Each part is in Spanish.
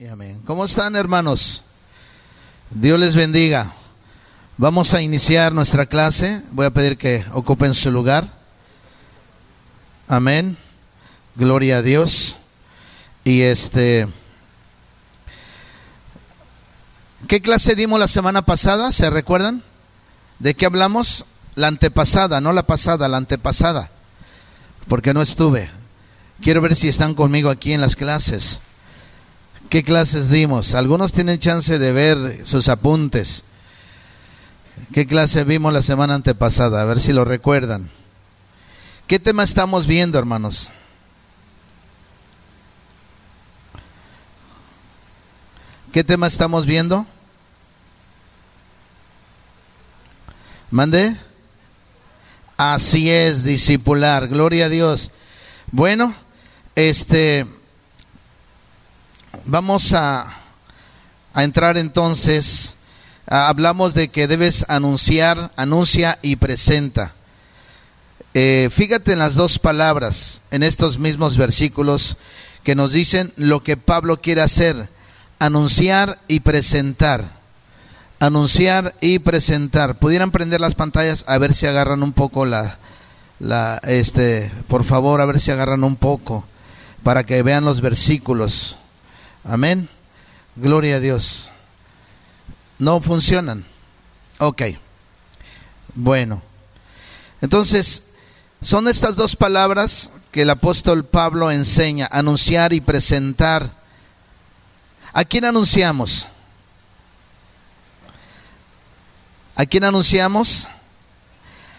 Amén. ¿Cómo están hermanos? Dios les bendiga. Vamos a iniciar nuestra clase. Voy a pedir que ocupen su lugar. Amén. Gloria a Dios. Y este... ¿Qué clase dimos la semana pasada? ¿Se recuerdan? ¿De qué hablamos? La antepasada, no la pasada, la antepasada. Porque no estuve. Quiero ver si están conmigo aquí en las clases. ¿Qué clases dimos? Algunos tienen chance de ver sus apuntes. ¿Qué clase vimos la semana antepasada? A ver si lo recuerdan. ¿Qué tema estamos viendo, hermanos? ¿Qué tema estamos viendo? ¿Mande? Así es, discipular. Gloria a Dios. Bueno, este Vamos a, entrar entonces, hablamos de que debes anunciar, anuncia y presenta. Eh, fíjate en las dos palabras, en estos mismos versículos que nos dicen lo que Pablo quiere hacer, anunciar y presentar. Anunciar y presentar. Pudieran prender las pantallas a ver si agarran un poco la, la, este, por favor, a ver si agarran un poco para que vean los versículos. Amén. Gloria a Dios. No funcionan. Ok. Bueno. Entonces, son estas dos palabras que el apóstol Pablo enseña, anunciar y presentar. ¿A quién anunciamos? ¿A quién anunciamos?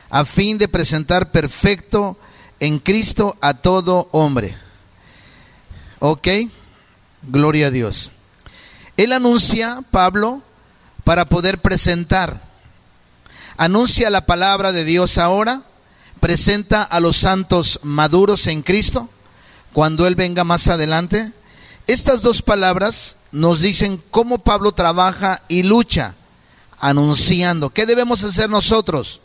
A fin de presentar perfecto en Cristo a todo hombre. ¿Ok? Gloria a Dios. Él anuncia, Pablo, para poder presentar. Anuncia la palabra de Dios ahora, presenta a los santos maduros en Cristo, cuando Él venga más adelante. Estas dos palabras nos dicen cómo Pablo trabaja y lucha anunciando. ¿Qué debemos hacer nosotros?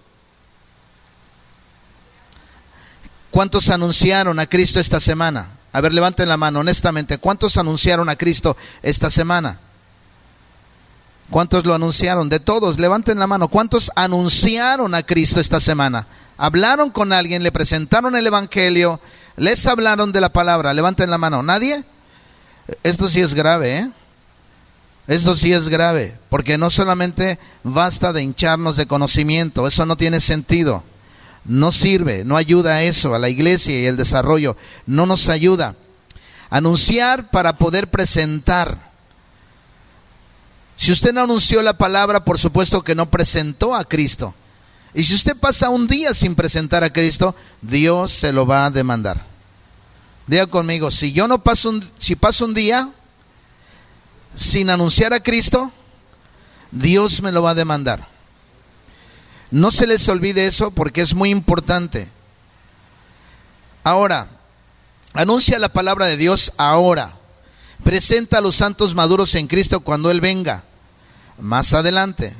¿Cuántos anunciaron a Cristo esta semana? A ver, levanten la mano, honestamente. ¿Cuántos anunciaron a Cristo esta semana? ¿Cuántos lo anunciaron? De todos, levanten la mano. ¿Cuántos anunciaron a Cristo esta semana? Hablaron con alguien, le presentaron el Evangelio, les hablaron de la palabra. Levanten la mano. ¿Nadie? Esto sí es grave, ¿eh? Esto sí es grave, porque no solamente basta de hincharnos de conocimiento, eso no tiene sentido no sirve, no ayuda a eso, a la iglesia y el desarrollo, no nos ayuda. Anunciar para poder presentar. Si usted no anunció la palabra, por supuesto que no presentó a Cristo. Y si usted pasa un día sin presentar a Cristo, Dios se lo va a demandar. Diga conmigo, si yo no paso un, si paso un día sin anunciar a Cristo, Dios me lo va a demandar. No se les olvide eso porque es muy importante. Ahora, anuncia la palabra de Dios ahora. Presenta a los santos maduros en Cristo cuando Él venga. Más adelante.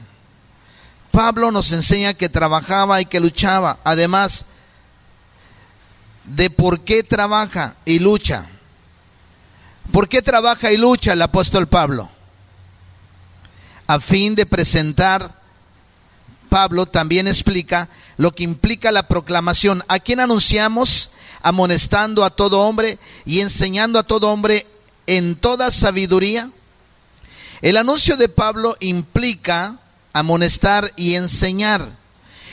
Pablo nos enseña que trabajaba y que luchaba. Además de por qué trabaja y lucha. ¿Por qué trabaja y lucha el apóstol Pablo? A fin de presentar Pablo también explica lo que implica la proclamación. ¿A quién anunciamos? Amonestando a todo hombre y enseñando a todo hombre en toda sabiduría. El anuncio de Pablo implica amonestar y enseñar.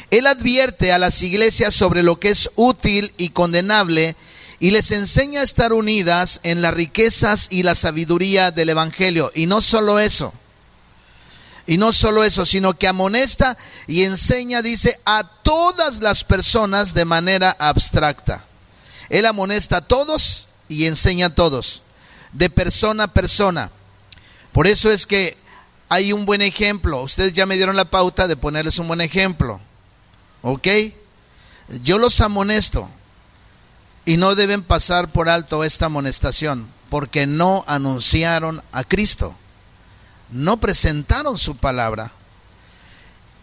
Él advierte a las iglesias sobre lo que es útil y condenable y les enseña a estar unidas en las riquezas y la sabiduría del Evangelio. Y no solo eso, y no solo eso, sino que amonesta y enseña, dice, a todas las personas de manera abstracta. Él amonesta a todos y enseña a todos, de persona a persona. Por eso es que hay un buen ejemplo. Ustedes ya me dieron la pauta de ponerles un buen ejemplo. ¿Ok? Yo los amonesto y no deben pasar por alto esta amonestación porque no anunciaron a Cristo no presentaron su palabra,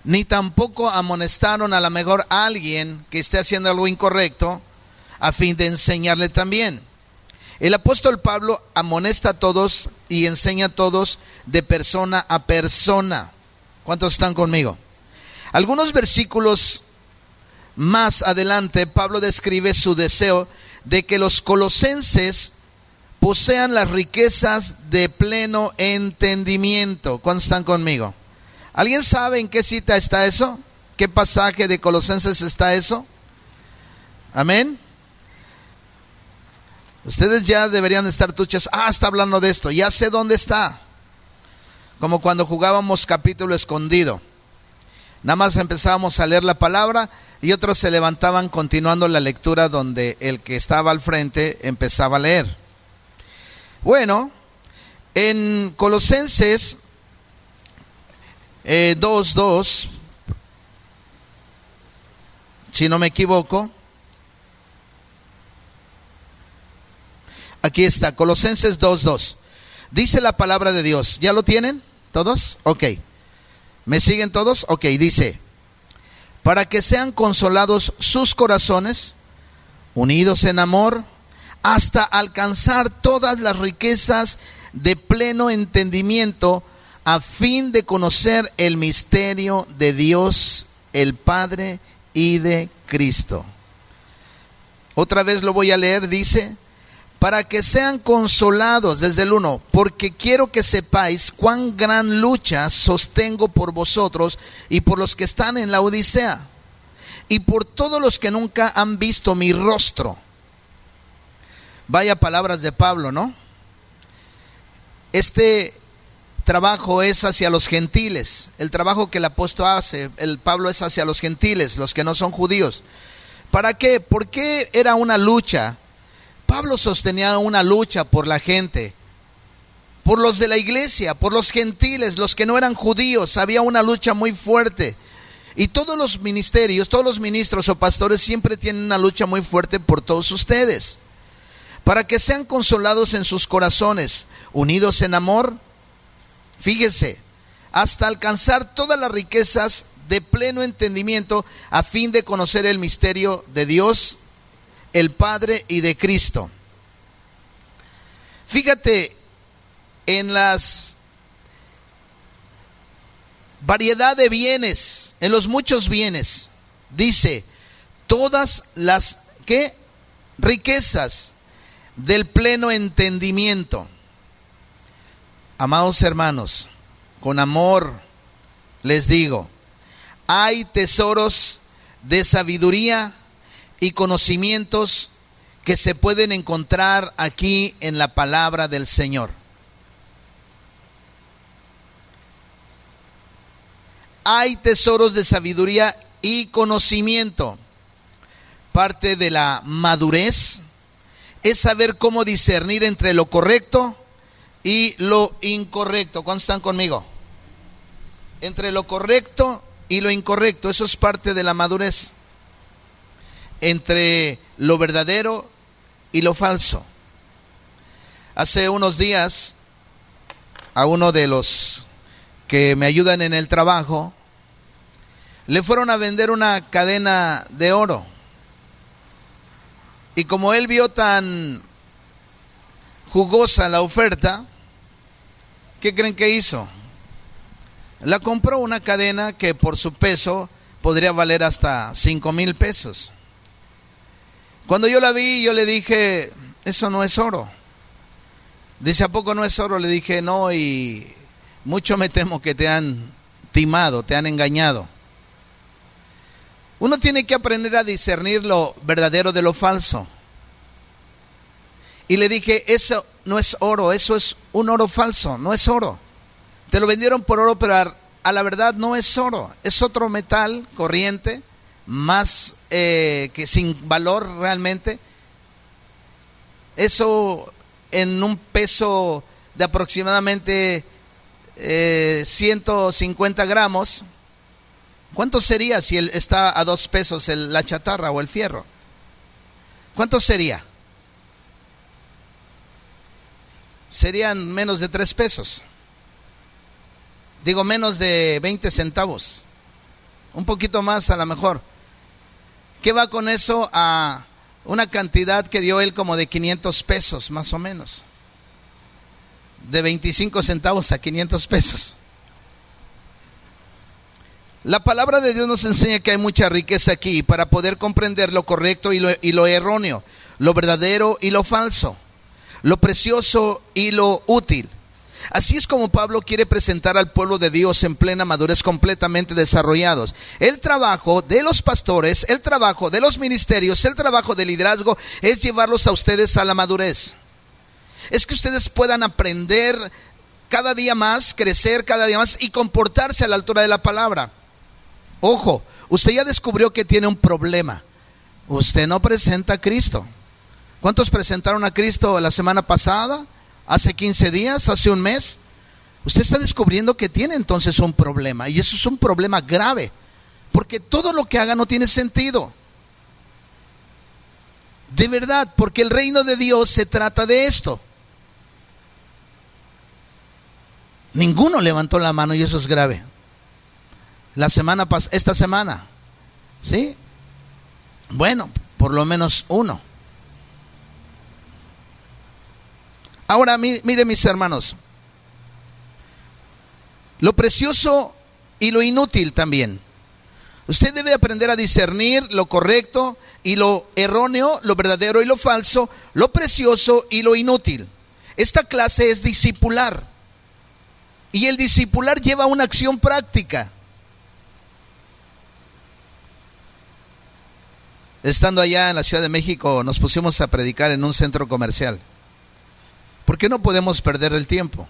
ni tampoco amonestaron a lo mejor a alguien que esté haciendo algo incorrecto a fin de enseñarle también. El apóstol Pablo amonesta a todos y enseña a todos de persona a persona. ¿Cuántos están conmigo? Algunos versículos más adelante, Pablo describe su deseo de que los colosenses posean las riquezas de pleno entendimiento. ¿Cuántos están conmigo? ¿Alguien sabe en qué cita está eso? ¿Qué pasaje de Colosenses está eso? Amén. Ustedes ya deberían estar tuchas. Ah, está hablando de esto. Ya sé dónde está. Como cuando jugábamos capítulo escondido. Nada más empezábamos a leer la palabra y otros se levantaban continuando la lectura donde el que estaba al frente empezaba a leer. Bueno, en Colosenses 2.2, eh, si no me equivoco, aquí está, Colosenses 2.2. Dice la palabra de Dios, ¿ya lo tienen todos? Ok. ¿Me siguen todos? Ok, dice, para que sean consolados sus corazones, unidos en amor, hasta alcanzar todas las riquezas de pleno entendimiento, a fin de conocer el misterio de Dios, el Padre y de Cristo. Otra vez lo voy a leer, dice, para que sean consolados desde el 1, porque quiero que sepáis cuán gran lucha sostengo por vosotros y por los que están en la Odisea, y por todos los que nunca han visto mi rostro. Vaya palabras de Pablo, ¿no? Este trabajo es hacia los gentiles, el trabajo que el apóstol hace, el Pablo es hacia los gentiles, los que no son judíos. ¿Para qué? ¿Por qué era una lucha? Pablo sostenía una lucha por la gente, por los de la iglesia, por los gentiles, los que no eran judíos. Había una lucha muy fuerte. Y todos los ministerios, todos los ministros o pastores siempre tienen una lucha muy fuerte por todos ustedes. Para que sean consolados en sus corazones, unidos en amor. Fíjese, hasta alcanzar todas las riquezas de pleno entendimiento a fin de conocer el misterio de Dios el Padre y de Cristo. Fíjate en las variedad de bienes, en los muchos bienes. Dice, todas las ¿qué? riquezas del pleno entendimiento. Amados hermanos, con amor les digo, hay tesoros de sabiduría y conocimientos que se pueden encontrar aquí en la palabra del Señor. Hay tesoros de sabiduría y conocimiento. Parte de la madurez es saber cómo discernir entre lo correcto y lo incorrecto. ¿Cuántos están conmigo? Entre lo correcto y lo incorrecto. Eso es parte de la madurez entre lo verdadero y lo falso. Hace unos días a uno de los que me ayudan en el trabajo, le fueron a vender una cadena de oro. Y como él vio tan jugosa la oferta, ¿qué creen que hizo? La compró una cadena que por su peso podría valer hasta 5 mil pesos. Cuando yo la vi, yo le dije, eso no es oro. Dice, ¿a poco no es oro? Le dije, no, y mucho me temo que te han timado, te han engañado. Uno tiene que aprender a discernir lo verdadero de lo falso. Y le dije, eso no es oro, eso es un oro falso, no es oro. Te lo vendieron por oro, pero a, la verdad no es oro, es otro metal corriente más eh, que sin valor realmente. Eso en un peso de aproximadamente 150 eh, gramos, ¿cuánto sería si está a dos pesos la chatarra o el fierro? ¿Cuánto sería? Serían menos de tres pesos. Digo, menos de 20 centavos. Un poquito más a lo mejor. ¿Qué va con eso a, una cantidad que dio él como de 500 pesos, más o menos. De 25 centavos a 500 pesos. La palabra de Dios nos enseña que hay mucha riqueza aquí para poder comprender lo correcto y lo, y lo erróneo, lo verdadero y lo falso, lo precioso y lo útil. Así es como Pablo quiere presentar al pueblo de Dios en plena madurez completamente desarrollados. El trabajo de los pastores, el trabajo de los ministerios, el trabajo del liderazgo es llevarlos a ustedes a la madurez. Es que ustedes puedan aprender cada día más, crecer cada día más y comportarse a la altura de la palabra. Ojo, usted ya descubrió que tiene un problema. Usted no presenta a Cristo. ¿Cuántos presentaron a Cristo la semana pasada? hace 15 días, hace un mes, usted está descubriendo que tiene entonces un problema. Y eso es un problema grave, porque todo lo que haga no tiene sentido. De verdad, porque el reino de Dios se trata de esto. Ninguno levantó la mano y eso es grave. La semana pasada, esta semana, ¿sí? Bueno, por lo menos uno. Ahora, mire mis hermanos, lo precioso y lo inútil también. Usted debe aprender a discernir lo correcto y lo erróneo, lo verdadero y lo falso, lo precioso y lo inútil. Esta clase es discipular. Y el discipular lleva una acción práctica. Estando allá en la Ciudad de México, nos pusimos a predicar en un centro comercial. ¿Por qué no podemos perder el tiempo?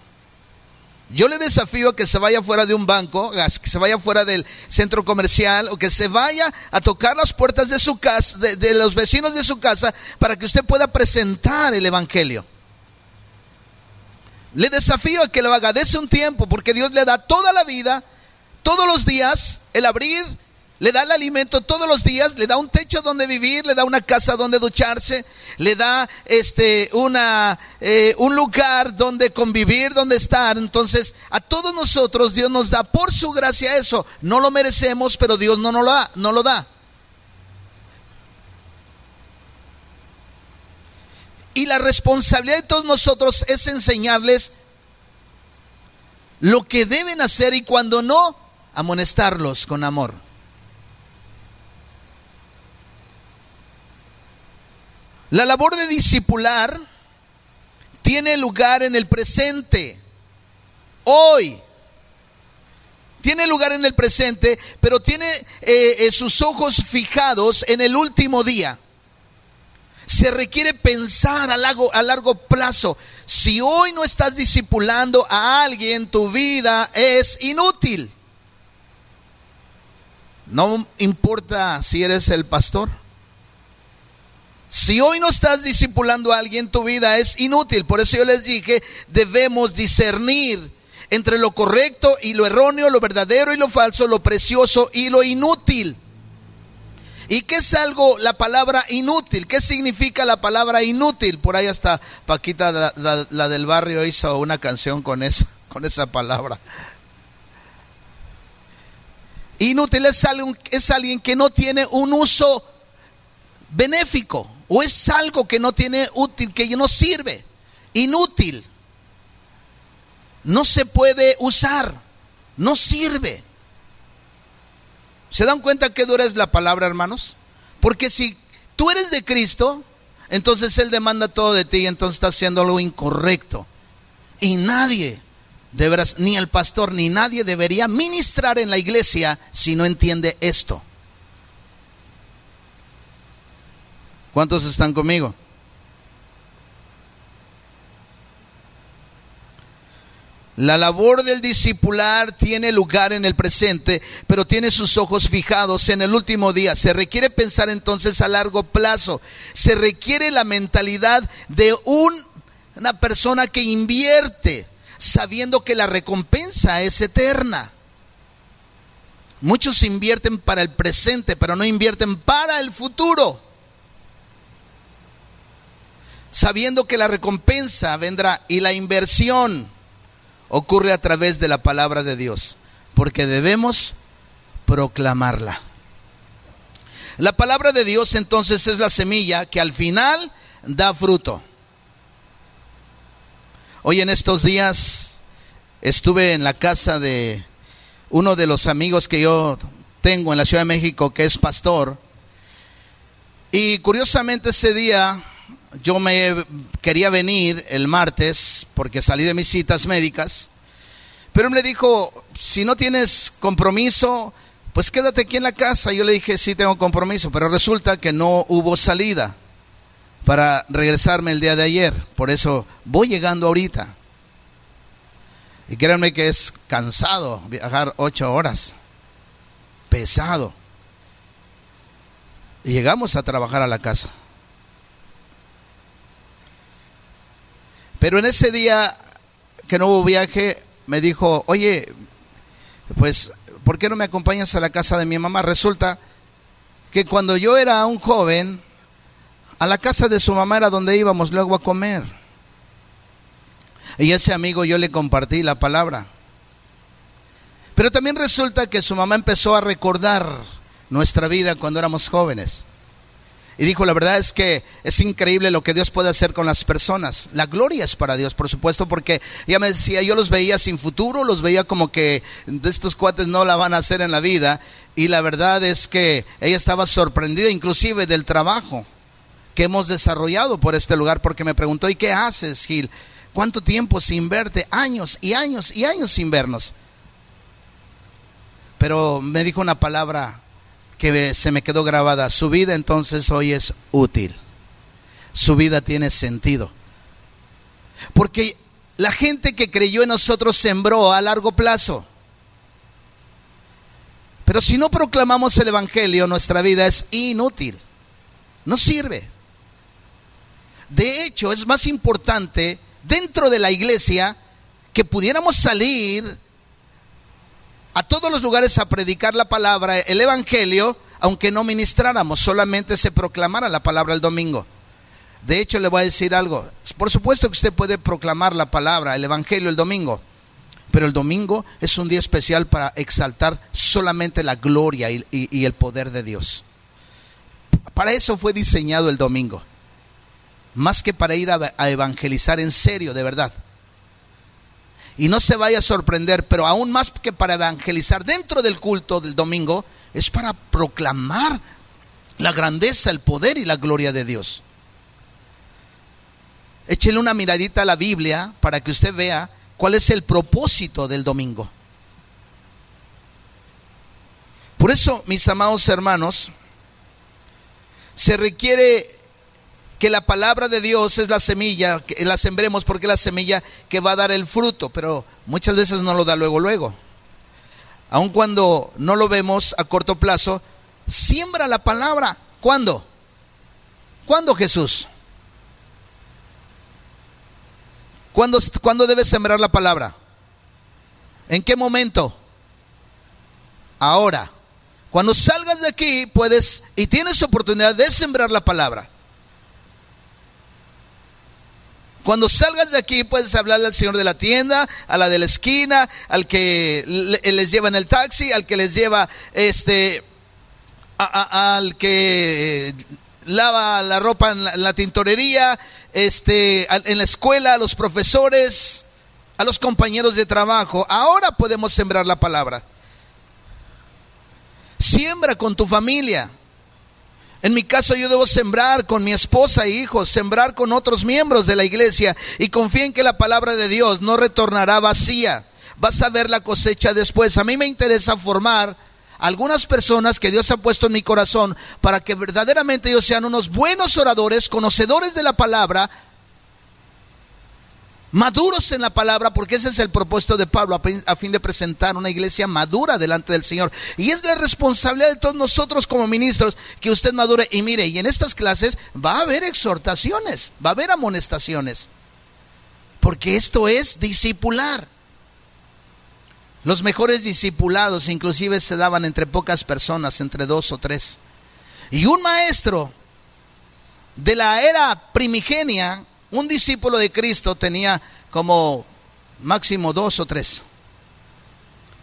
Yo le desafío a que se vaya fuera de un banco, que se vaya fuera del centro comercial o que se vaya a tocar las puertas de su casa, de, los vecinos de su casa, para que usted pueda presentar el Evangelio. Le desafío a que lo haga, un tiempo, porque Dios le da toda la vida, todos los días, el abrir le da el alimento todos los días, le da un techo donde vivir, le da una casa donde ducharse, le da este una eh, un lugar donde convivir, donde estar. Entonces, a todos nosotros Dios nos da por su gracia eso. No lo merecemos, pero Dios no nos lo da, no lo da. Y la responsabilidad de todos nosotros es enseñarles lo que deben hacer y cuando no, amonestarlos con amor. La labor de discipular tiene lugar en el presente, hoy. Tiene lugar en el presente, pero tiene eh, eh, sus ojos fijados en el último día. Se requiere pensar a largo, a largo plazo. Si hoy no estás discipulando a alguien, tu vida es inútil. No importa si eres el pastor si hoy no estás discipulando a alguien, tu vida es inútil. Por eso yo les dije, debemos discernir entre lo correcto y lo erróneo, lo verdadero y lo falso, lo precioso y lo inútil. ¿Y qué es algo, la palabra inútil? ¿Qué significa la palabra inútil? Por ahí hasta Paquita, la, del barrio, hizo una canción con, eso, con esa palabra. Inútil es alguien que no tiene un uso benéfico o es algo que no tiene útil, que no sirve, inútil. No se puede usar, no sirve. ¿Se dan cuenta qué dura es la palabra, hermanos? Porque si tú eres de Cristo, entonces Él demanda todo de ti y entonces estás haciendo algo incorrecto. Y nadie, deberás, ni el pastor, ni nadie debería ministrar en la iglesia si no entiende esto. ¿Cuántos están conmigo? La labor del discipular tiene lugar en el presente, pero tiene sus ojos fijados en el último día. Se requiere pensar entonces a largo plazo. Se requiere la mentalidad de una persona que invierte sabiendo que la recompensa es eterna. Muchos invierten para el presente, pero no invierten para el futuro sabiendo que la recompensa vendrá y la inversión ocurre a través de la palabra de Dios, porque debemos proclamarla. La palabra de Dios entonces es la semilla que al final da fruto. Hoy en estos días estuve en la casa de uno de los amigos que yo tengo en la Ciudad de México, que es pastor. Y curiosamente ese día yo me quería venir el martes porque salí de mis citas médicas, pero me dijo, si no tienes compromiso, pues quédate aquí en la casa. Yo le dije, sí tengo compromiso, pero resulta que no hubo salida para regresarme el día de ayer. Por eso voy llegando ahorita. Y créanme que es cansado viajar ocho horas. Pesado. Y llegamos a trabajar a la casa. Pero en ese día que no hubo viaje, me dijo, oye, pues, ¿por qué no me acompañas a la casa de mi mamá? Resulta que cuando yo era un joven, a la casa de su mamá era donde íbamos luego a comer. Y ese amigo yo le compartí la palabra. Pero también resulta que su mamá empezó a recordar nuestra vida cuando éramos jóvenes. Y dijo, la verdad es que es increíble lo que Dios puede hacer con las personas. La gloria es para Dios, por supuesto, porque ella me decía, yo los veía sin futuro, los veía como que estos cuates no la van a hacer en la vida. Y la verdad es que ella estaba sorprendida inclusive del trabajo que hemos desarrollado por este lugar, porque me preguntó, ¿y qué haces, Gil? ¿Cuánto tiempo sin verte? Años y años y años sin vernos. Pero me dijo una palabra que se me quedó grabada. Su vida entonces hoy es útil. Su vida tiene sentido. Porque la gente que creyó en nosotros sembró a largo plazo. Pero si no proclamamos el Evangelio, nuestra vida es inútil. No sirve. De hecho, es más importante dentro de la iglesia que pudiéramos salir a todos los lugares a predicar la palabra, el Evangelio, aunque no ministráramos, solamente se proclamara la palabra el domingo. De hecho, le voy a decir algo. Por supuesto que usted puede proclamar la palabra, el Evangelio el domingo, pero el domingo es un día especial para exaltar solamente la gloria y, el poder de Dios. Para eso fue diseñado el domingo más que para ir a, evangelizar en serio, de verdad. Y no se vaya a sorprender, pero aún más que para evangelizar dentro del culto del domingo, es para proclamar la grandeza, el poder y la gloria de Dios. Échele una miradita a la Biblia para que usted vea cuál es el propósito del domingo. Por eso, mis amados hermanos, se requiere que la palabra de Dios es la semilla, que la sembremos porque es la semilla que va a dar el fruto, pero muchas veces no lo da luego, luego. Aun cuando no lo vemos a corto plazo, siembra la palabra. ¿Cuándo? ¿Cuándo Jesús? ¿Cuándo, ¿Cuándo debes sembrar la palabra? ¿En qué momento? Ahora. Cuando salgas de aquí puedes y tienes oportunidad de sembrar la palabra. Cuando salgas de aquí puedes hablarle al señor de la tienda, a la de la esquina, al que les lleva en el taxi, al que les lleva este al que lava la ropa en la, tintorería, este en la escuela, a los profesores, a los compañeros de trabajo. Ahora podemos sembrar la palabra. Siembra con tu familia. En mi caso yo debo sembrar con mi esposa e hijos, sembrar con otros miembros de la iglesia y confía en que la palabra de Dios no retornará vacía. Vas a ver la cosecha después. A mí me interesa formar algunas personas que Dios ha puesto en mi corazón para que verdaderamente ellos sean unos buenos oradores, conocedores de la palabra, maduros en la palabra, porque ese es el propósito de Pablo, a fin de presentar una iglesia madura delante del Señor. Y es la responsabilidad de todos nosotros como ministros que usted madure. Y mire, y en estas clases va a haber exhortaciones, va a haber amonestaciones, porque esto es discipular. Los mejores discipulados inclusive se daban entre pocas personas, entre dos o tres. Y un maestro de la era primigenia un discípulo de Cristo tenía como máximo dos o tres,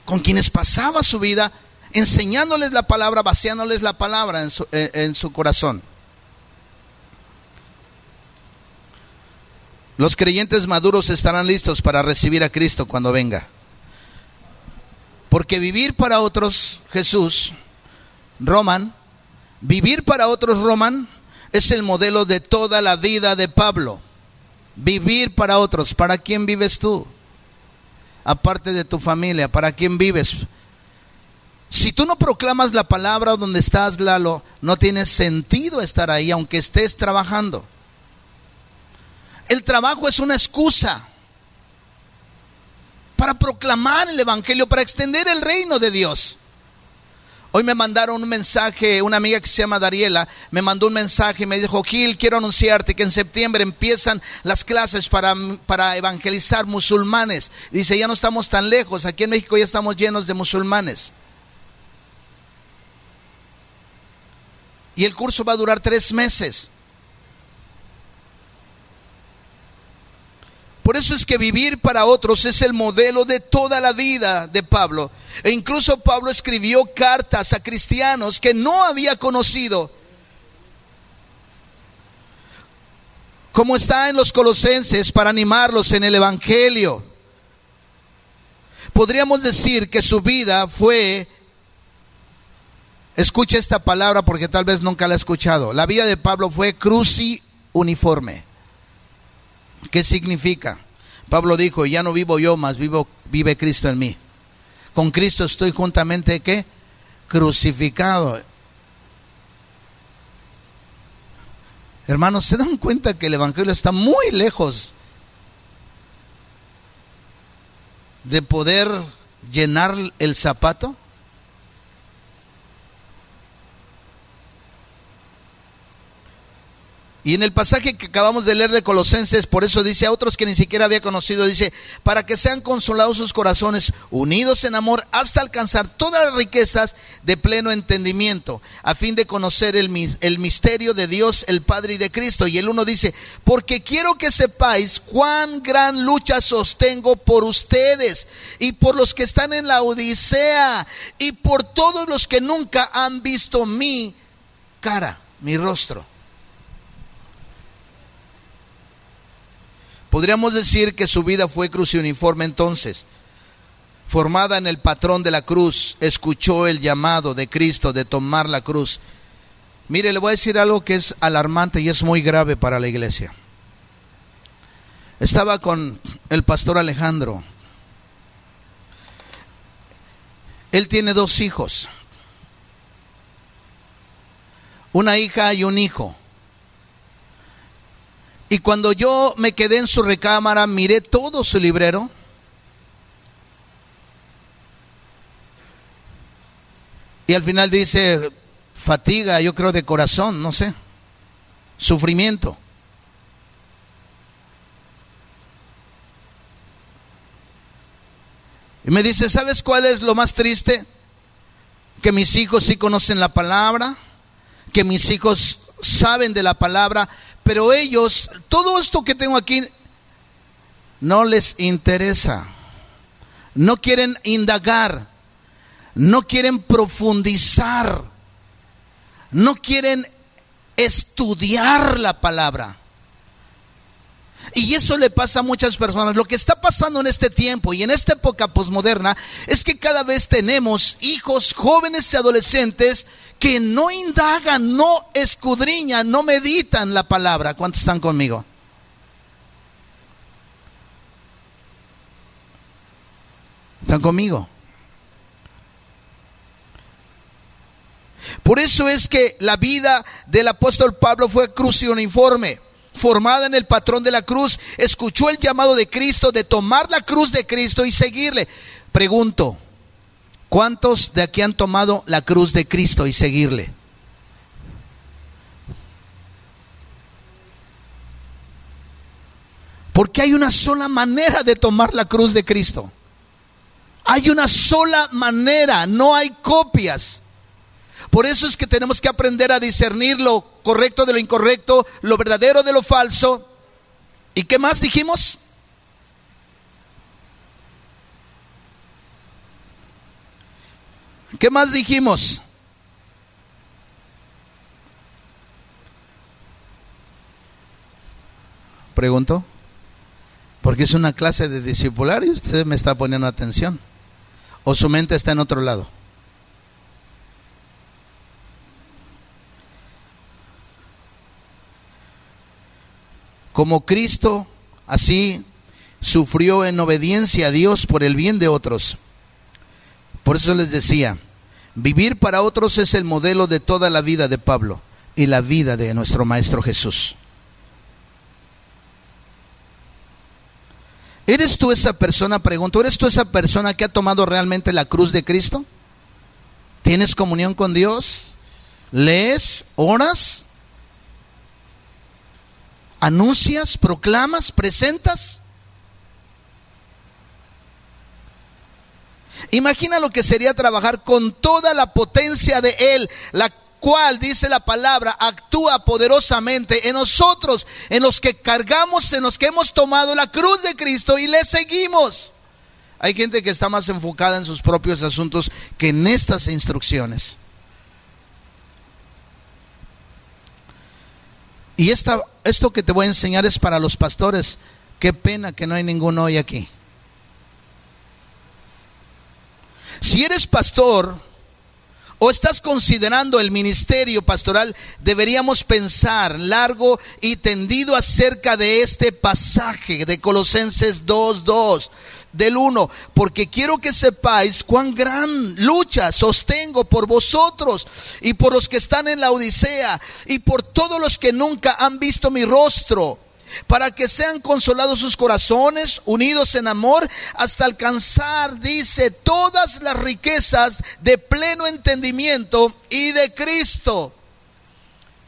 con quienes pasaba su vida enseñándoles la palabra, vaciándoles la palabra en su, en su corazón. Los creyentes maduros estarán listos para recibir a Cristo cuando venga. Porque vivir para otros, Jesús, Roman, vivir para otros, Roman, es el modelo de toda la vida de Pablo. Vivir para otros. ¿Para quién vives tú? Aparte de tu familia, ¿para quién vives? Si tú no proclamas la palabra donde estás, Lalo, no tiene sentido estar ahí, aunque estés trabajando. El trabajo es una excusa para proclamar el Evangelio, para extender el reino de Dios. Hoy me mandaron un mensaje, una amiga que se llama Dariela, me mandó un mensaje y me dijo, Gil, quiero anunciarte que en septiembre empiezan las clases para, para evangelizar musulmanes. Dice, ya no estamos tan lejos, aquí en México ya estamos llenos de musulmanes. Y el curso va a durar tres meses. Por eso es que vivir para otros es el modelo de toda la vida de Pablo. E incluso Pablo escribió cartas a cristianos que no había conocido. Como está en los colosenses para animarlos en el Evangelio. Podríamos decir que su vida fue, escucha esta palabra porque tal vez nunca la ha escuchado, la vida de Pablo fue cruci uniforme. ¿Qué significa? Pablo dijo, ya no vivo yo, más vivo, vive Cristo en mí. Con Cristo estoy juntamente ¿qué? crucificado. Hermanos, ¿se dan cuenta que el Evangelio está muy lejos de poder llenar el zapato? Y en el pasaje que acabamos de leer de Colosenses, por eso dice a otros que ni siquiera había conocido, dice, para que sean consolados sus corazones, unidos en amor, hasta alcanzar todas las riquezas de pleno entendimiento, a fin de conocer el, el misterio de Dios, el Padre y de Cristo. Y el uno dice, porque quiero que sepáis cuán gran lucha sostengo por ustedes y por los que están en la Odisea y por todos los que nunca han visto mi cara, mi rostro Podríamos decir que su vida fue cruciuniforme entonces. Formada en el patrón de la cruz, escuchó el llamado de Cristo de tomar la cruz. Mire, le voy a decir algo que es alarmante y es muy grave para la iglesia. Estaba con el pastor Alejandro. Él tiene dos hijos. Una hija y un hijo. Y cuando yo me quedé en su recámara, miré todo su librero. Y al final dice, fatiga, yo creo de corazón, no sé, sufrimiento. Y me dice, ¿sabes cuál es lo más triste? Que mis hijos sí conocen la palabra, que mis hijos saben de la palabra, pero ellos, todo esto que tengo aquí, no les interesa. No quieren indagar. No quieren profundizar. No quieren estudiar la palabra. Y eso le pasa a muchas personas. Lo que está pasando en este tiempo y en esta época posmoderna es que cada vez tenemos hijos jóvenes y adolescentes que no indagan, no escudriñan, no meditan la palabra. ¿Cuántos están conmigo? ¿Están conmigo? Por eso es que la vida del apóstol Pablo fue uniforme, formada en el patrón de la cruz, escuchó el llamado de Cristo de tomar la cruz de Cristo y seguirle. Pregunto, ¿Cuántos de aquí han tomado la cruz de Cristo y seguirle? Porque hay una sola manera de tomar la cruz de Cristo. Hay una sola manera, no hay copias. Por eso es que tenemos que aprender a discernir lo correcto de lo incorrecto, lo verdadero de lo falso. ¿Y qué más dijimos? ¿Qué más dijimos? Pregunto. Porque es una clase de discipular y usted me está poniendo atención. O su mente está en otro lado. Como Cristo así sufrió en obediencia a Dios por el bien de otros. Por eso les decía, vivir para otros es el modelo de toda la vida de Pablo y la vida de nuestro Maestro Jesús. ¿Eres tú esa persona, pregunto, ¿eres tú esa persona que ha tomado realmente la cruz de Cristo? ¿Tienes comunión con Dios? ¿Lees? ¿Oras? ¿Anuncias? ¿Proclamas? ¿Presentas? Imagina lo que sería trabajar con toda la potencia de Él, la cual, dice la palabra, actúa poderosamente en nosotros, en los que cargamos, en los que hemos tomado la cruz de Cristo y le seguimos. Hay gente que está más enfocada en sus propios asuntos que en estas instrucciones. Y esta, esto que te voy a enseñar es para los pastores. Qué pena que no hay ninguno hoy aquí. Si eres pastor o estás considerando el ministerio pastoral, deberíamos pensar largo y tendido acerca de este pasaje de Colosenses 2.2 del 1, porque quiero que sepáis cuán gran lucha sostengo por vosotros y por los que están en la Odisea y por todos los que nunca han visto mi rostro para que sean consolados sus corazones, unidos en amor, hasta alcanzar, dice, todas las riquezas de pleno entendimiento y de Cristo.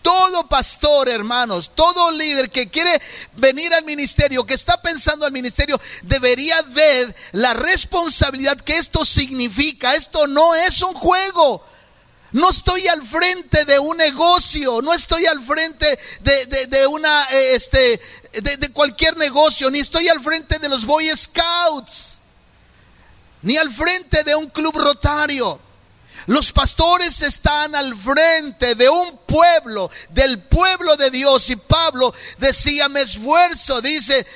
Todo pastor, hermanos, todo líder que quiere venir al ministerio, que está pensando al ministerio, debería ver la responsabilidad que esto significa. Esto no es un juego. No estoy al frente de un negocio, no estoy al frente de, una, eh, este, de, cualquier negocio, ni estoy al frente de los Boy Scouts, ni al frente de un club rotario. Los pastores están al frente de un pueblo, del pueblo de Dios. Y Pablo decía, me esfuerzo, dice,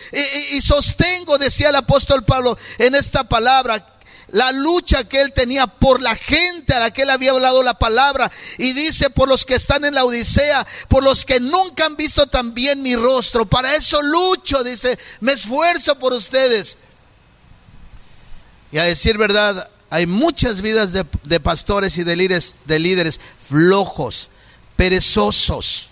y sostengo, decía el apóstol Pablo en esta palabra, la lucha que él tenía por la gente a la que él había hablado la palabra. Y dice, por los que están en la Odisea, por los que nunca han visto también mi rostro. Para eso lucho, dice, me esfuerzo por ustedes. Y a decir verdad, hay muchas vidas de, pastores y de líderes, de líderes flojos, perezosos,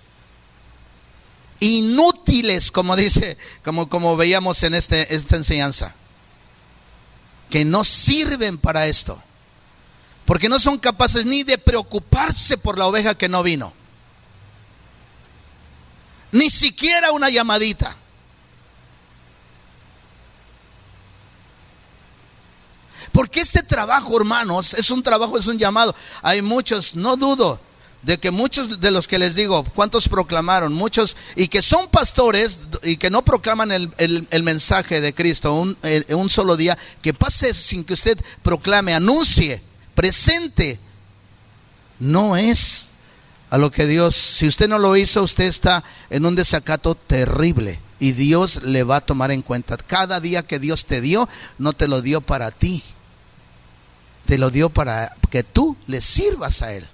inútiles, como dice, como, como veíamos en este, esta enseñanza que no sirven para esto. Porque no son capaces ni de preocuparse por la oveja que no vino. Ni siquiera una llamadita. Porque este trabajo, hermanos, es un trabajo, es un llamado. Hay muchos, no dudo, de que muchos de los que les digo, ¿cuántos proclamaron? Muchos, y que son pastores y que no proclaman el, mensaje de Cristo un, un solo día, que pase sin que usted proclame, anuncie, presente, no es a lo que Dios, si usted no lo hizo, usted está en un desacato terrible y Dios le va a tomar en cuenta. Cada día que Dios te dio, no te lo dio para ti, te lo dio para que tú le sirvas a Él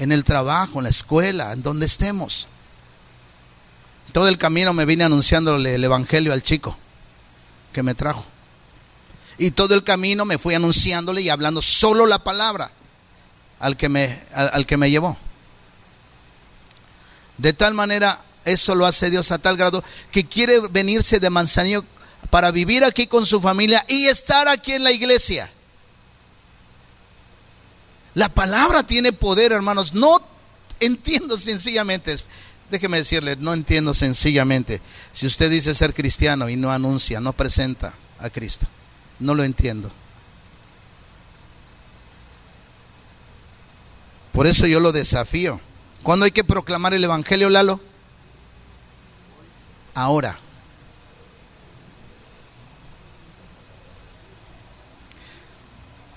en el trabajo, en la escuela, en donde estemos. Todo el camino me vine anunciándole el evangelio al chico que me trajo. Y todo el camino me fui anunciándole y hablando solo la palabra al que me, al, que me llevó. De tal manera, eso lo hace Dios a tal grado que quiere venirse de Manzanillo para vivir aquí con su familia y estar aquí en la iglesia. La palabra tiene poder, hermanos. No entiendo sencillamente. Déjeme decirle, no entiendo sencillamente. Si usted dice ser cristiano y no anuncia, no presenta a Cristo. No lo entiendo. Por eso yo lo desafío. ¿Cuándo hay que proclamar el Evangelio, Lalo? Ahora.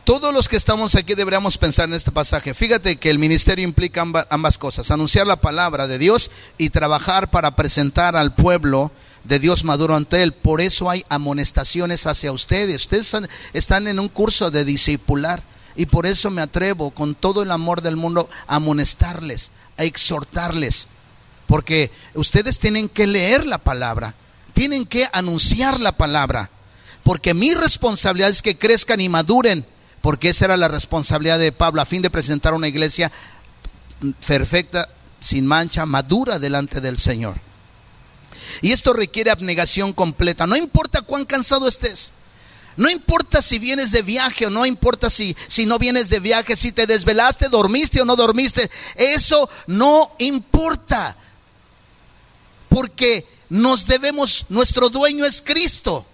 Todos los que estamos aquí deberíamos pensar en este pasaje. Fíjate que el ministerio implica ambas cosas, anunciar la palabra de Dios y trabajar para presentar al pueblo de Dios maduro ante Él. Por eso hay amonestaciones hacia ustedes. Ustedes están en un curso de discipular y por eso me atrevo con todo el amor del mundo a amonestarles, a exhortarles. Porque ustedes tienen que leer la palabra, tienen que anunciar la palabra. Porque mi responsabilidad es que crezcan y maduren porque esa era la responsabilidad de Pablo a fin de presentar una iglesia perfecta, sin mancha, madura delante del Señor. Y esto requiere abnegación completa. No importa cuán cansado estés. No importa si vienes de viaje o no importa si, si no vienes de viaje, si te desvelaste, dormiste o no dormiste. Eso no importa. Porque nos debemos, nuestro dueño es Cristo.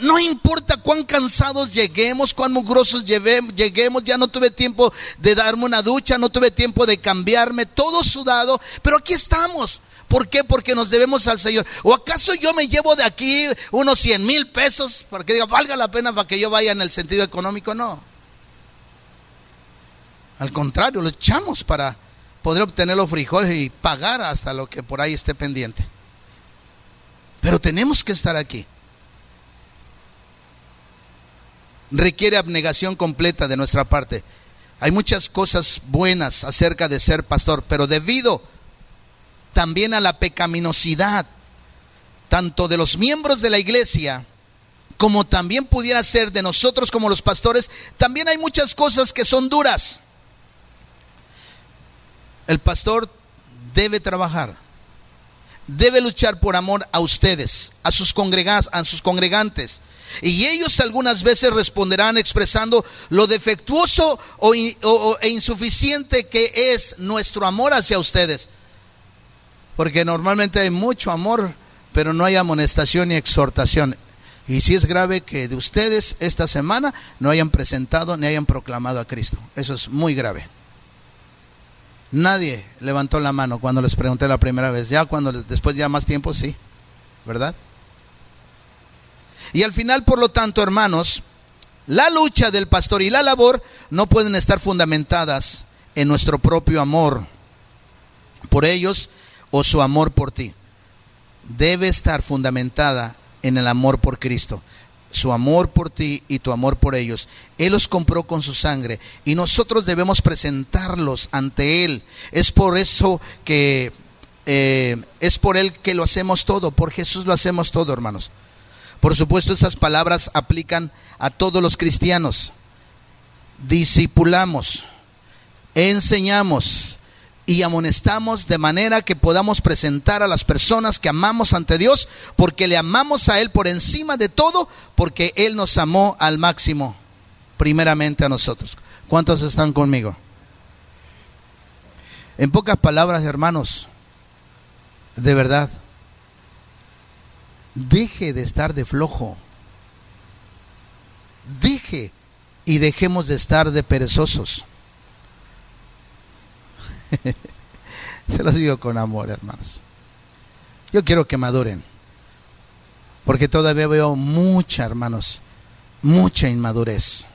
No importa cuán cansados lleguemos, cuán mugrosos lleguemos, ya no tuve tiempo de darme una ducha, no tuve tiempo de cambiarme, todo sudado, pero aquí estamos. ¿Por qué? Porque nos debemos al Señor. ¿O acaso yo me llevo de aquí unos 100 mil pesos para que diga, valga la pena para que yo vaya en el sentido económico? No. Al contrario, lo echamos para poder obtener los frijoles y pagar hasta lo que por ahí esté pendiente. Pero tenemos que estar aquí. Requiere abnegación completa de nuestra parte. Hay muchas cosas buenas acerca de ser pastor, pero debido también a la pecaminosidad, tanto de los miembros de la iglesia, como también pudiera ser de nosotros como los pastores, también hay muchas cosas que son duras. El pastor debe trabajar, debe luchar por amor a ustedes, a sus, a sus congregantes, y ellos algunas veces responderán expresando lo defectuoso o, e insuficiente que es nuestro amor hacia ustedes. Porque normalmente hay mucho amor, pero no hay amonestación ni exhortación. Y si es grave que de ustedes esta semana no hayan presentado ni hayan proclamado a Cristo. Eso es muy grave. Nadie levantó la mano cuando les pregunté la primera vez. Ya cuando después ya más tiempo sí, ¿verdad? Y al final, por lo tanto, hermanos, la lucha del pastor y la labor no pueden estar fundamentadas en nuestro propio amor por ellos o su amor por ti. Debe estar fundamentada en el amor por Cristo. Su amor por ti y tu amor por ellos. Él los compró con su sangre y nosotros debemos presentarlos ante Él. Es por eso que eh, es por Él que lo hacemos todo. Por Jesús lo hacemos todo, hermanos. Por supuesto, esas palabras aplican a todos los cristianos. Discipulamos, enseñamos y amonestamos de manera que podamos presentar a las personas que amamos ante Dios, porque le amamos a Él por encima de todo, porque Él nos amó al máximo, primeramente a nosotros. ¿Cuántos están conmigo? En pocas palabras, hermanos, de verdad, deje de estar de flojo. Deje y dejemos de estar de perezosos. Se los digo con amor, hermanos. Yo quiero que maduren. Porque todavía veo mucha, hermanos, mucha inmadurez.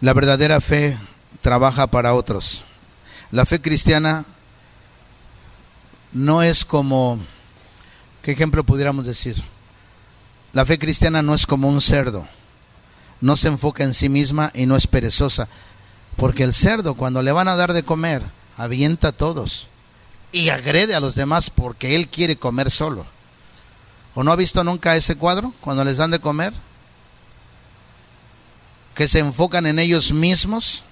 La verdadera fe trabaja para otros. La fe cristiana no es como, ¿qué ejemplo pudiéramos decir? La fe cristiana no es como un cerdo, no se enfoca en sí misma y no es perezosa, porque el cerdo cuando le van a dar de comer, avienta a todos y agrede a los demás porque él quiere comer solo. ¿O no ha visto nunca ese cuadro cuando les dan de comer? Que se enfocan en ellos mismos.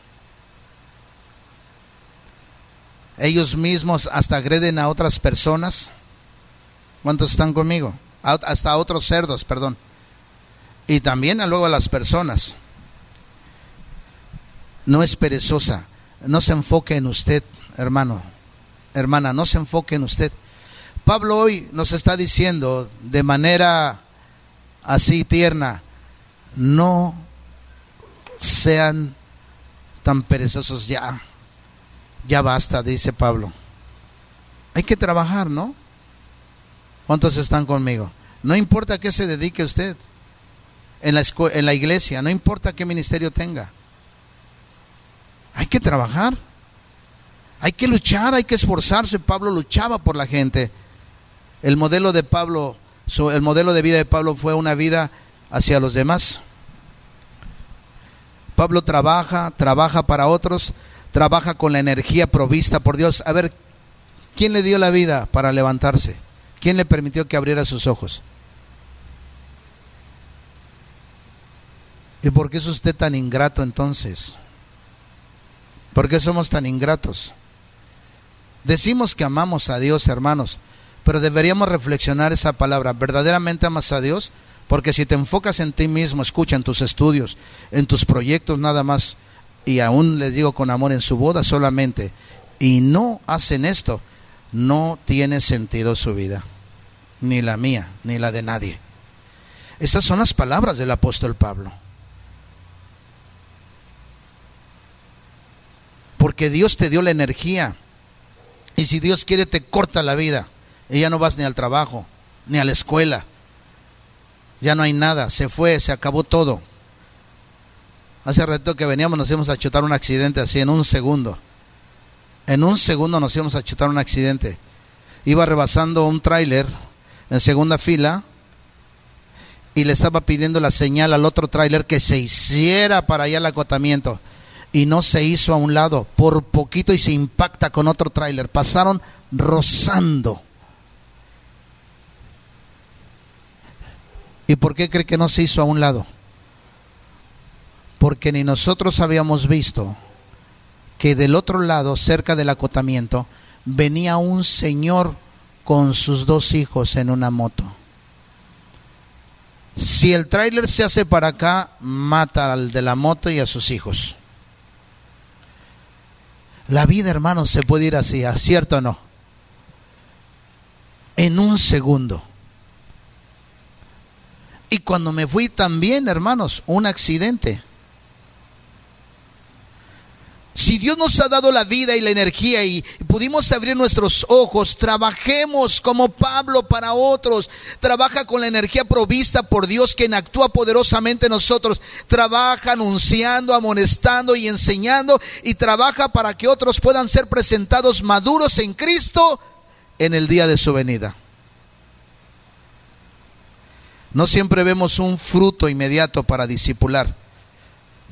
Ellos mismos hasta agreden a otras personas. ¿Cuántos están conmigo? Hasta a otros cerdos, perdón. Y también a luego a las personas. No es perezosa. No se enfoque en usted, hermano. Hermana, no se enfoque en usted. Pablo hoy nos está diciendo de manera así tierna, no sean tan perezosos ya. Ya basta, dice Pablo. Hay que trabajar, ¿no? ¿Cuántos están conmigo? No importa a qué se dedique usted en la, en la iglesia, no importa qué ministerio tenga. Hay que trabajar. Hay que luchar, hay que esforzarse. Pablo luchaba por la gente. El modelo de Pablo, el modelo de vida de Pablo fue una vida hacia los demás. Pablo trabaja, trabaja para otros, trabaja con la energía provista por Dios. A ver, ¿quién le dio la vida para levantarse? ¿Quién le permitió que abriera sus ojos? ¿Y por qué es usted tan ingrato entonces? ¿Por qué somos tan ingratos? Decimos que amamos a Dios, hermanos, pero deberíamos reflexionar esa palabra. ¿Verdaderamente amas a Dios? Porque si te enfocas en ti mismo, escucha en tus estudios, en tus proyectos nada más, y aún les digo con amor en su boda solamente, y no hacen esto, no tiene sentido su vida, ni la mía, ni la de nadie. Esas son las palabras del apóstol Pablo. Porque Dios te dio la energía. Y si Dios quiere te corta la vida. Y ya no vas ni al trabajo, ni a la escuela. Ya no hay nada. Se fue, se acabó todo. Hace rato que veníamos nos íbamos a chutar un accidente así en un segundo. En un segundo nos íbamos a chutar un accidente. Iba rebasando un tráiler en segunda fila y le estaba pidiendo la señal al otro tráiler que se hiciera para allá el acotamiento y no se hizo a un lado, por poquito y se impacta con otro tráiler. Pasaron rozando. ¿Y por qué cree que no se hizo a un lado? Porque ni nosotros habíamos visto que del otro lado, cerca del acotamiento, venía un señor con sus dos hijos en una moto. Si el tráiler se hace para acá, mata al de la moto y a sus hijos. La vida, hermanos, se puede ir así, ¿cierto o no? En un segundo. Y cuando me fui también, hermanos, un accidente. Si Dios nos ha dado la vida y la energía y pudimos abrir nuestros ojos, trabajemos como Pablo para otros. Trabaja con la energía provista por Dios quien actúa poderosamente en nosotros. Trabaja anunciando, amonestando y enseñando y trabaja para que otros puedan ser presentados maduros en Cristo en el día de su venida. No siempre vemos un fruto inmediato para discipular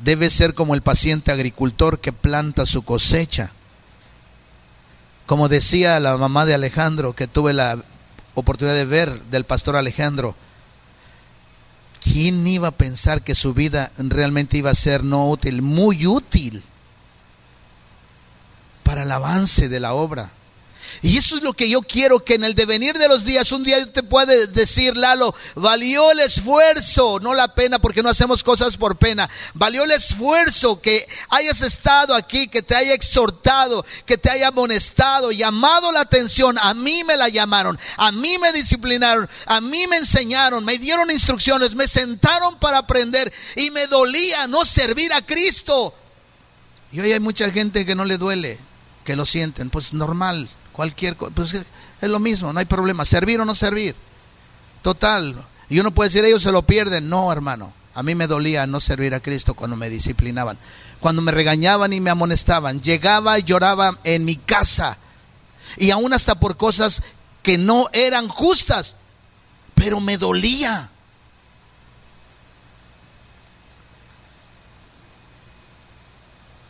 debe ser como el paciente agricultor que planta su cosecha. Como decía la mamá de Alejandro, que tuve la oportunidad de ver del pastor Alejandro, ¿quién iba a pensar que su vida realmente iba a ser no útil, muy útil para el avance de la obra? Y eso es lo que yo quiero que en el devenir de los días, un día te puede decir, Lalo, valió el esfuerzo, no la pena, porque no hacemos cosas por pena. Valió el esfuerzo que hayas estado aquí, que te haya exhortado, que te haya amonestado, llamado la atención. A mí me la llamaron, a mí me disciplinaron, a mí me enseñaron, me dieron instrucciones, me sentaron para aprender y me dolía no servir a Cristo. Y hoy hay mucha gente que no le duele, que lo sienten, pues normal cualquier cosa, pues es lo mismo, no hay problema, servir o no servir. Total, y uno puede decir, ellos se lo pierden, no, hermano. A mí me dolía no servir a Cristo cuando me disciplinaban, cuando me regañaban y me amonestaban. Llegaba y lloraba en mi casa, y aún hasta por cosas que no eran justas, pero me dolía.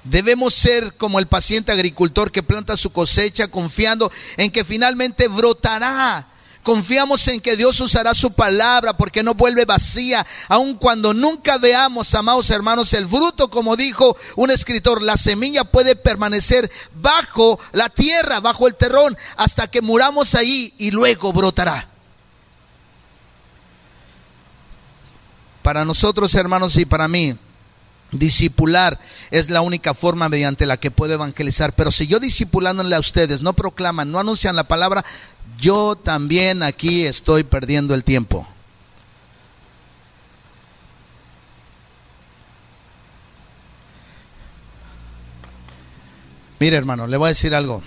Debemos ser como el paciente agricultor que planta su cosecha confiando en que finalmente brotará. Confiamos en que Dios usará su palabra porque no vuelve vacía, aun cuando nunca veamos, amados hermanos, el fruto, como dijo un escritor, la semilla puede permanecer bajo la tierra, bajo el terrón, hasta que muramos ahí y luego brotará. Para nosotros, hermanos, y para mí, Discipular es la única forma mediante la que puedo evangelizar. Pero si yo discipulándole a ustedes no proclaman, no anuncian la palabra, yo también aquí estoy perdiendo el tiempo. Mire hermano, le voy a decir algo.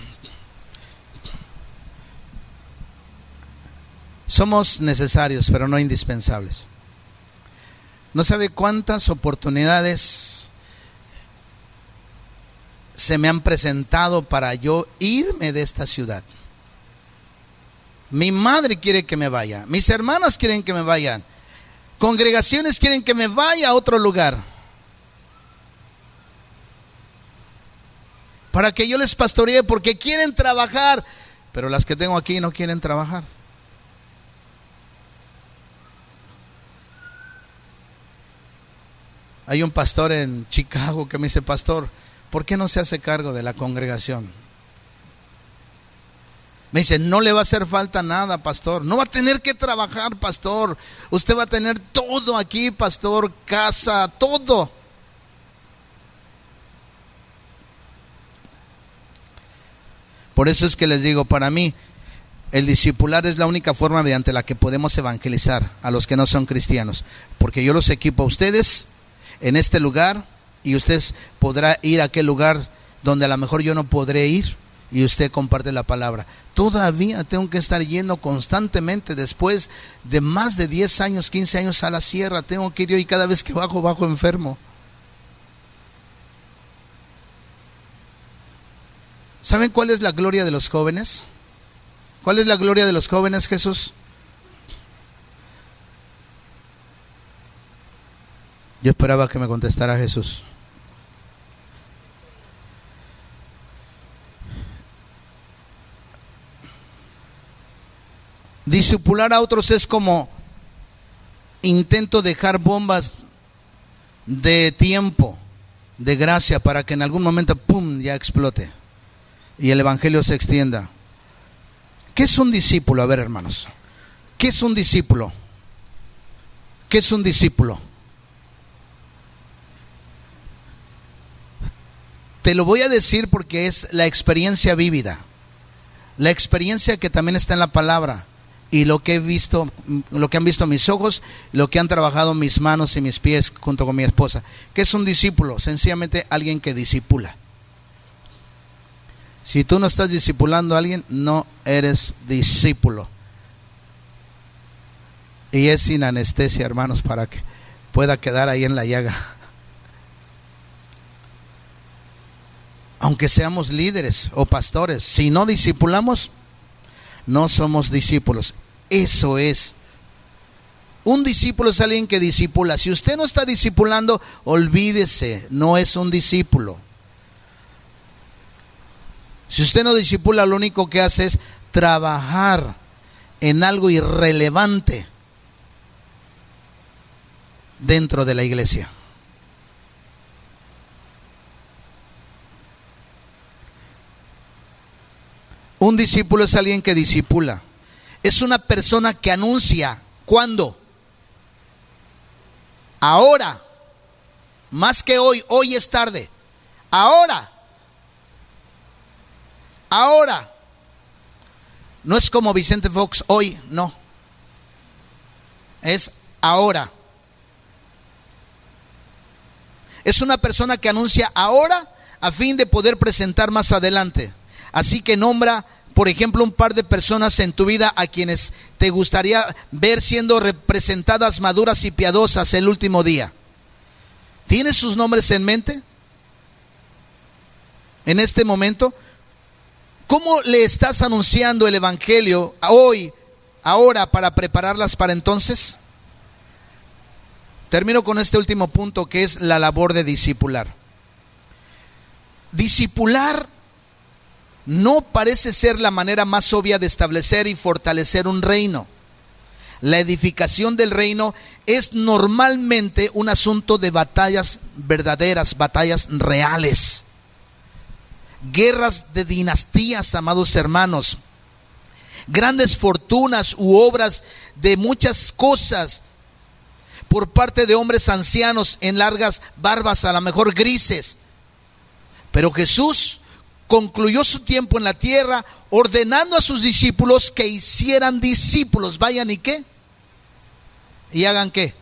Somos necesarios, pero no indispensables. No sabe cuántas oportunidades se me han presentado para yo irme de esta ciudad. Mi madre quiere que me vaya, mis hermanas quieren que me vayan, congregaciones quieren que me vaya a otro lugar. Para que yo les pastoree porque quieren trabajar, pero las que tengo aquí no quieren trabajar. Hay un pastor en Chicago que me dice, pastor, ¿por qué no se hace cargo de la congregación? Me dice, no le va a hacer falta nada, pastor. No va a tener que trabajar, pastor. Usted va a tener todo aquí, pastor, casa, todo. Por eso es que les digo, para mí, el discipular es la única forma mediante la que podemos evangelizar a los que no son cristianos. Porque yo los equipo a ustedes en este lugar y usted podrá ir a aquel lugar donde a lo mejor yo no podré ir y usted comparte la palabra. Todavía tengo que estar yendo constantemente después de más de 10 años, 15 años a la sierra. Tengo que ir yo y cada vez que bajo, bajo enfermo. ¿Saben cuál es la gloria de los jóvenes? ¿Cuál es la gloria de los jóvenes, Jesús? Yo esperaba que me contestara Jesús. Disipular a otros es como intento dejar bombas de tiempo, de gracia, para que en algún momento, ¡pum!, ya explote y el Evangelio se extienda. ¿Qué es un discípulo? A ver, hermanos. ¿Qué es un discípulo? ¿Qué es un discípulo? Te lo voy a decir porque es la experiencia vívida, la experiencia que también está en la palabra y lo que he visto, lo que han visto mis ojos, lo que han trabajado mis manos y mis pies junto con mi esposa. ¿Qué es un discípulo? Sencillamente alguien que disipula. Si tú no estás discipulando a alguien, no eres discípulo. Y es sin anestesia, hermanos, para que pueda quedar ahí en la llaga. Aunque seamos líderes o pastores, si no discipulamos, no somos discípulos. Eso es. Un discípulo es alguien que discipula. Si usted no está discipulando, olvídese, no es un discípulo. Si usted no discipula, lo único que hace es trabajar en algo irrelevante dentro de la iglesia. Un discípulo es alguien que disipula. Es una persona que anuncia. ¿Cuándo? Ahora. Más que hoy. Hoy es tarde. Ahora. Ahora. No es como Vicente Fox hoy, no. Es ahora. Es una persona que anuncia ahora a fin de poder presentar más adelante. Así que nombra, por ejemplo, un par de personas en tu vida a quienes te gustaría ver siendo representadas maduras y piadosas el último día. ¿Tienes sus nombres en mente? En este momento, ¿cómo le estás anunciando el Evangelio hoy, ahora, para prepararlas para entonces? Termino con este último punto que es la labor de discipular. Discipular no parece ser la manera más obvia de establecer y fortalecer un reino. La edificación del reino es normalmente un asunto de batallas verdaderas, batallas reales. Guerras de dinastías, amados hermanos. Grandes fortunas u obras de muchas cosas por parte de hombres ancianos en largas barbas, a lo mejor grises. Pero Jesús concluyó su tiempo en la tierra ordenando a sus discípulos que hicieran discípulos. Vayan y qué? Y hagan qué?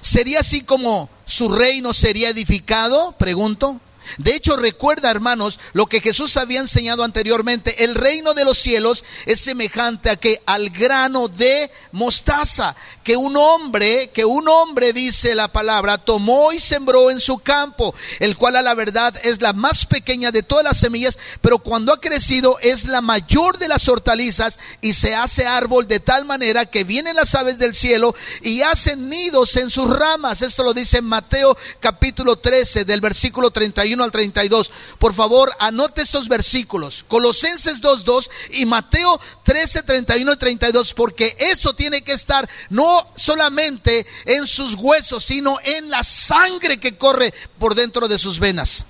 ¿Sería así como su reino sería edificado? Pregunto. De hecho, recuerda, hermanos, lo que Jesús había enseñado anteriormente. El reino de los cielos es semejante a que al grano de mostaza, que un hombre, que un hombre dice la palabra, tomó y sembró en su campo, el cual a la verdad es la más pequeña de todas las semillas, pero cuando ha crecido es la mayor de las hortalizas y se hace árbol de tal manera que vienen las aves del cielo y hacen nidos en sus ramas. Esto lo dice Mateo capítulo 13 del versículo 31 al 32. Por favor, anote estos versículos. Colosenses 2.2 y Mateo 13, 31 y 32, porque eso tiene que estar no solamente en sus huesos, sino en la sangre que corre por dentro de sus venas.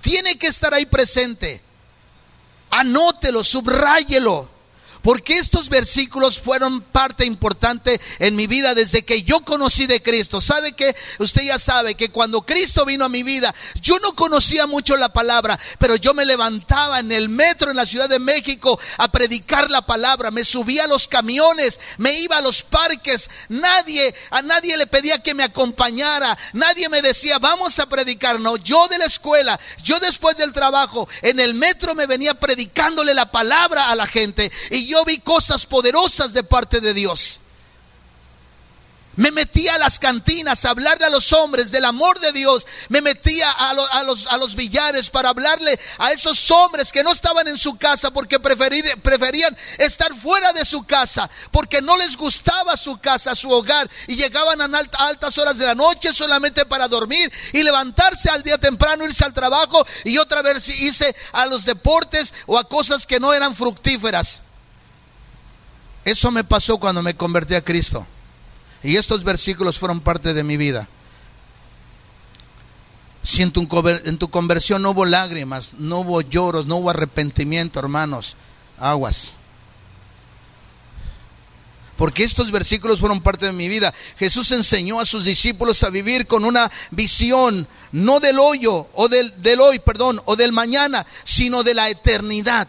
Tiene que estar ahí presente. Anótelo, subráyelo. Porque estos versículos fueron parte importante en mi vida desde que yo conocí de Cristo. ¿Sabe que Usted ya sabe que cuando Cristo vino a mi vida, yo no conocía mucho la palabra, pero yo me levantaba en el metro en la Ciudad de México a predicar la palabra. Me subía a los camiones, me iba a los parques. Nadie, a nadie le pedía que me acompañara. Nadie me decía, vamos a predicar. No, yo de la escuela, yo después del trabajo, en el metro me venía predicándole la palabra a la gente. Y yo vi cosas poderosas de parte de Dios. Me metía a las cantinas a hablarle a los hombres del amor de Dios. Me metía a, los, a los billares para hablarle a esos hombres que no estaban en su casa porque preferían estar fuera de su casa, porque no les gustaba su casa, su hogar, y llegaban a altas horas de la noche solamente para dormir y levantarse al día temprano, irse al trabajo y otra vez irse a los deportes o a cosas que no eran fructíferas. Eso me pasó cuando me convertí a Cristo. Y estos versículos fueron parte de mi vida. Si en tu, en tu conversión no hubo lágrimas, no hubo lloros, no hubo arrepentimiento, hermanos, aguas. Porque estos versículos fueron parte de mi vida. Jesús enseñó a sus discípulos a vivir con una visión, no del hoyo, o del, del hoy, perdón, o del mañana, sino de la eternidad.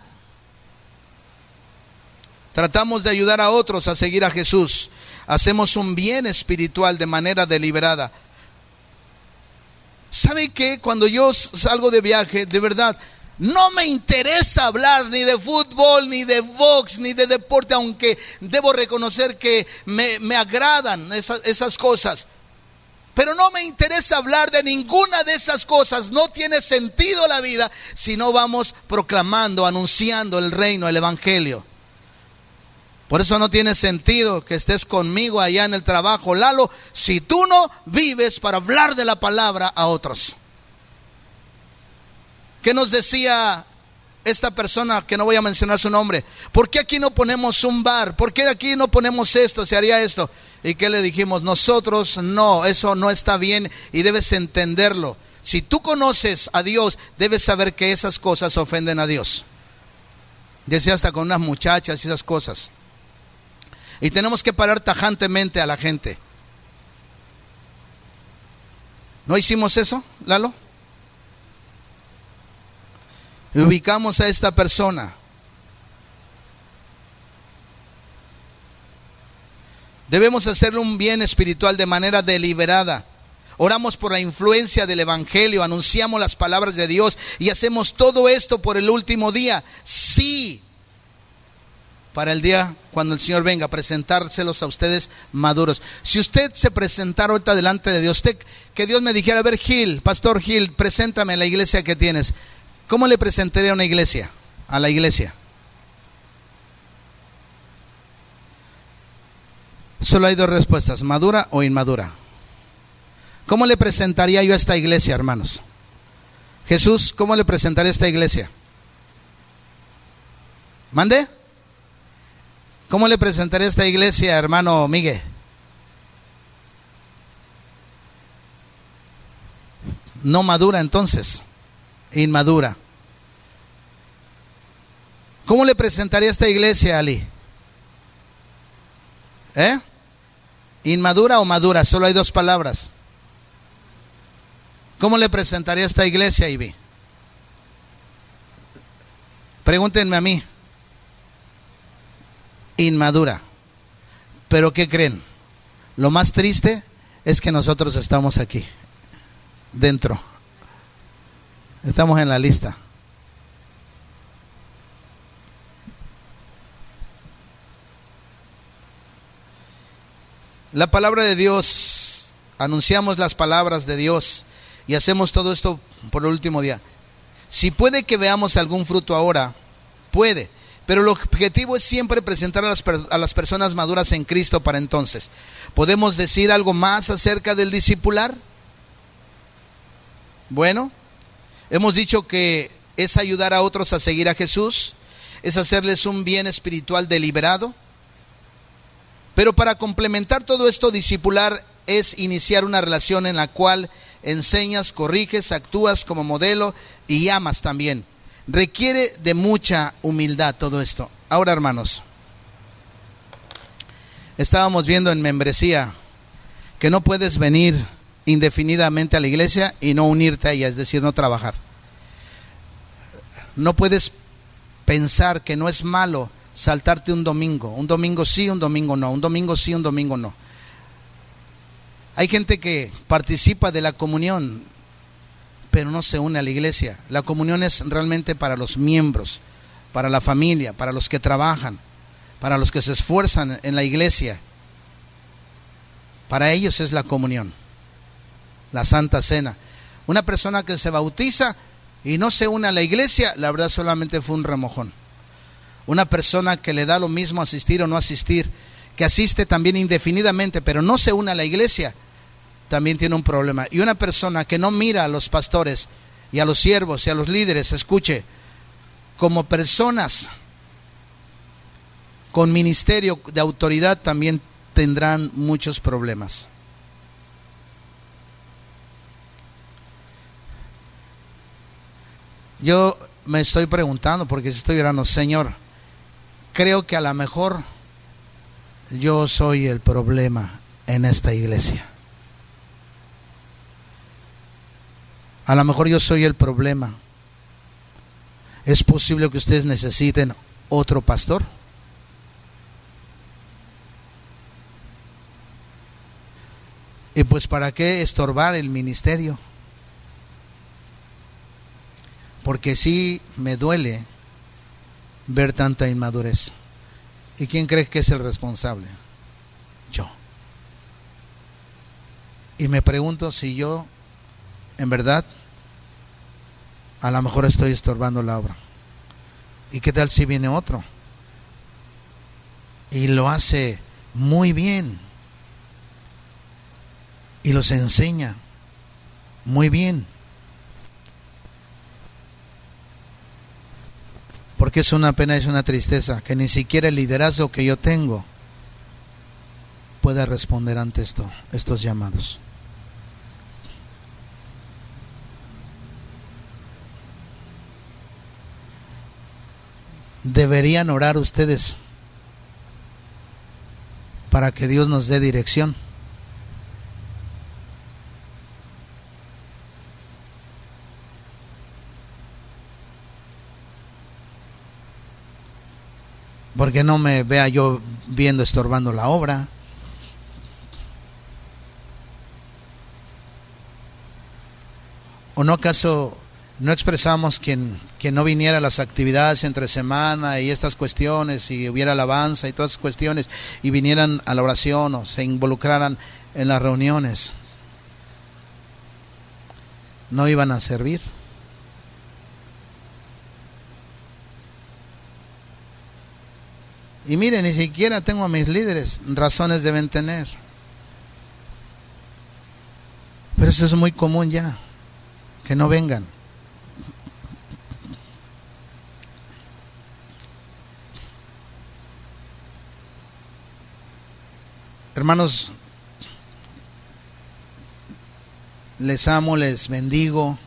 Tratamos de ayudar a otros a seguir a Jesús. Hacemos un bien espiritual de manera deliberada. ¿Sabe qué? Cuando yo salgo de viaje, de verdad, no me interesa hablar ni de fútbol, ni de box, ni de deporte, aunque debo reconocer que me, agradan esas, esas cosas. Pero no me interesa hablar de ninguna de esas cosas. No tiene sentido la vida si no vamos proclamando, anunciando el reino, el evangelio. Por eso no tiene sentido que estés conmigo allá en el trabajo, Lalo, si tú no vives para hablar de la palabra a otros. ¿Qué nos decía esta persona que no voy a mencionar su nombre? ¿Por qué aquí no ponemos un bar? ¿Por qué aquí no ponemos esto? ¿Se haría esto? ¿Y qué le dijimos? Nosotros no, eso no está bien y debes entenderlo. Si tú conoces a Dios, debes saber que esas cosas ofenden a Dios. Decía hasta con unas muchachas y esas cosas. Y tenemos que parar tajantemente a la gente. ¿No hicimos eso, Lalo? ubicamos a esta persona. Debemos hacerle un bien espiritual de manera deliberada. Oramos por la influencia del Evangelio, anunciamos las palabras de Dios y hacemos todo esto por el último día. Sí, para el día cuando el Señor venga presentárselos a ustedes maduros. Si usted se presentara ahorita delante de Dios, usted, que Dios me dijera, a ver Gil, Pastor Gil, preséntame la iglesia que tienes. ¿Cómo le presentaría a una iglesia? A la iglesia. Solo hay dos respuestas, madura o inmadura. ¿Cómo le presentaría yo a esta iglesia, hermanos? Jesús, ¿cómo le presentaría a esta iglesia? ¿Mande? ¿Cómo le presentaré esta iglesia, hermano Miguel? No madura entonces, inmadura. ¿Cómo le presentaría esta iglesia, Ali? ¿Eh? ¿Inmadura o madura? Solo hay dos palabras. ¿Cómo le presentaría esta iglesia, Ivy? Pregúntenme a mí inmadura. Pero ¿qué creen? Lo más triste es que nosotros estamos aquí, dentro, Estamos en la lista. La palabra de Dios, anunciamos las palabras de Dios y hacemos todo esto por el último día. Si puede que veamos algún fruto ahora, puede, pero el objetivo es siempre presentar a las, a las personas maduras en Cristo para entonces. ¿Podemos decir algo más acerca del discipular? Bueno, hemos dicho que es ayudar a otros a seguir a Jesús, es hacerles un bien espiritual deliberado. Pero para complementar todo esto, discipular es iniciar una relación en la cual enseñas, corriges, actúas como modelo y amas también. Requiere de mucha humildad todo esto. Ahora, hermanos, estábamos viendo en membresía que no puedes venir indefinidamente a la iglesia y no unirte a ella, es decir, no trabajar. No puedes pensar que no es malo saltarte un domingo, un domingo sí, un domingo no, un domingo sí, un domingo no. Hay gente que participa de la comunión, pero no se une a la iglesia. La comunión es realmente para los miembros, para la familia, para los que trabajan, para los que se esfuerzan en la iglesia. Para ellos es la comunión, la santa cena. Una persona que se bautiza y no se une a la iglesia, la verdad solamente fue un remojón. Una persona que le da lo mismo asistir o no asistir, que asiste también indefinidamente, pero no se une a la iglesia, también tiene un problema. Y una persona que no mira a los pastores y a los siervos y a los líderes, escuche, como personas con ministerio de autoridad también tendrán muchos problemas. Yo me estoy preguntando, porque estoy orando, Señor, creo que a lo mejor yo soy el problema en esta iglesia. A lo mejor yo soy el problema. ¿Es posible que ustedes necesiten otro pastor? Y pues para qué estorbar el ministerio? Porque sí me duele ver tanta inmadurez. ¿Y quién cree que es el responsable? Yo. Y me pregunto si yo en verdad, a lo mejor estoy estorbando la obra. ¿Y qué tal si viene otro? Y lo hace muy bien. Y los enseña muy bien. Porque es una pena, es una tristeza que ni siquiera el liderazgo que yo tengo pueda responder ante esto, estos llamados. Deberían orar ustedes para que Dios nos dé dirección. Porque no me vea yo viendo estorbando la obra. ¿O no acaso no expresamos que, no viniera a las actividades entre semana y estas cuestiones, y hubiera alabanza y todas esas cuestiones, y vinieran a la oración o se involucraran en las reuniones. No iban a servir. Y miren, ni siquiera tengo a mis líderes, razones deben tener. Pero eso es muy común ya, que no vengan. Hermanos, les amo, les bendigo.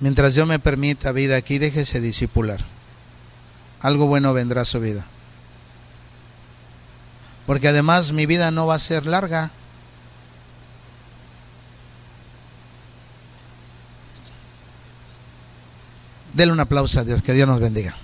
Mientras yo me permita vida aquí, déjese discipular. Algo bueno vendrá a su vida. Porque además mi vida no va a ser larga. Denle un aplauso a Dios, que Dios nos bendiga.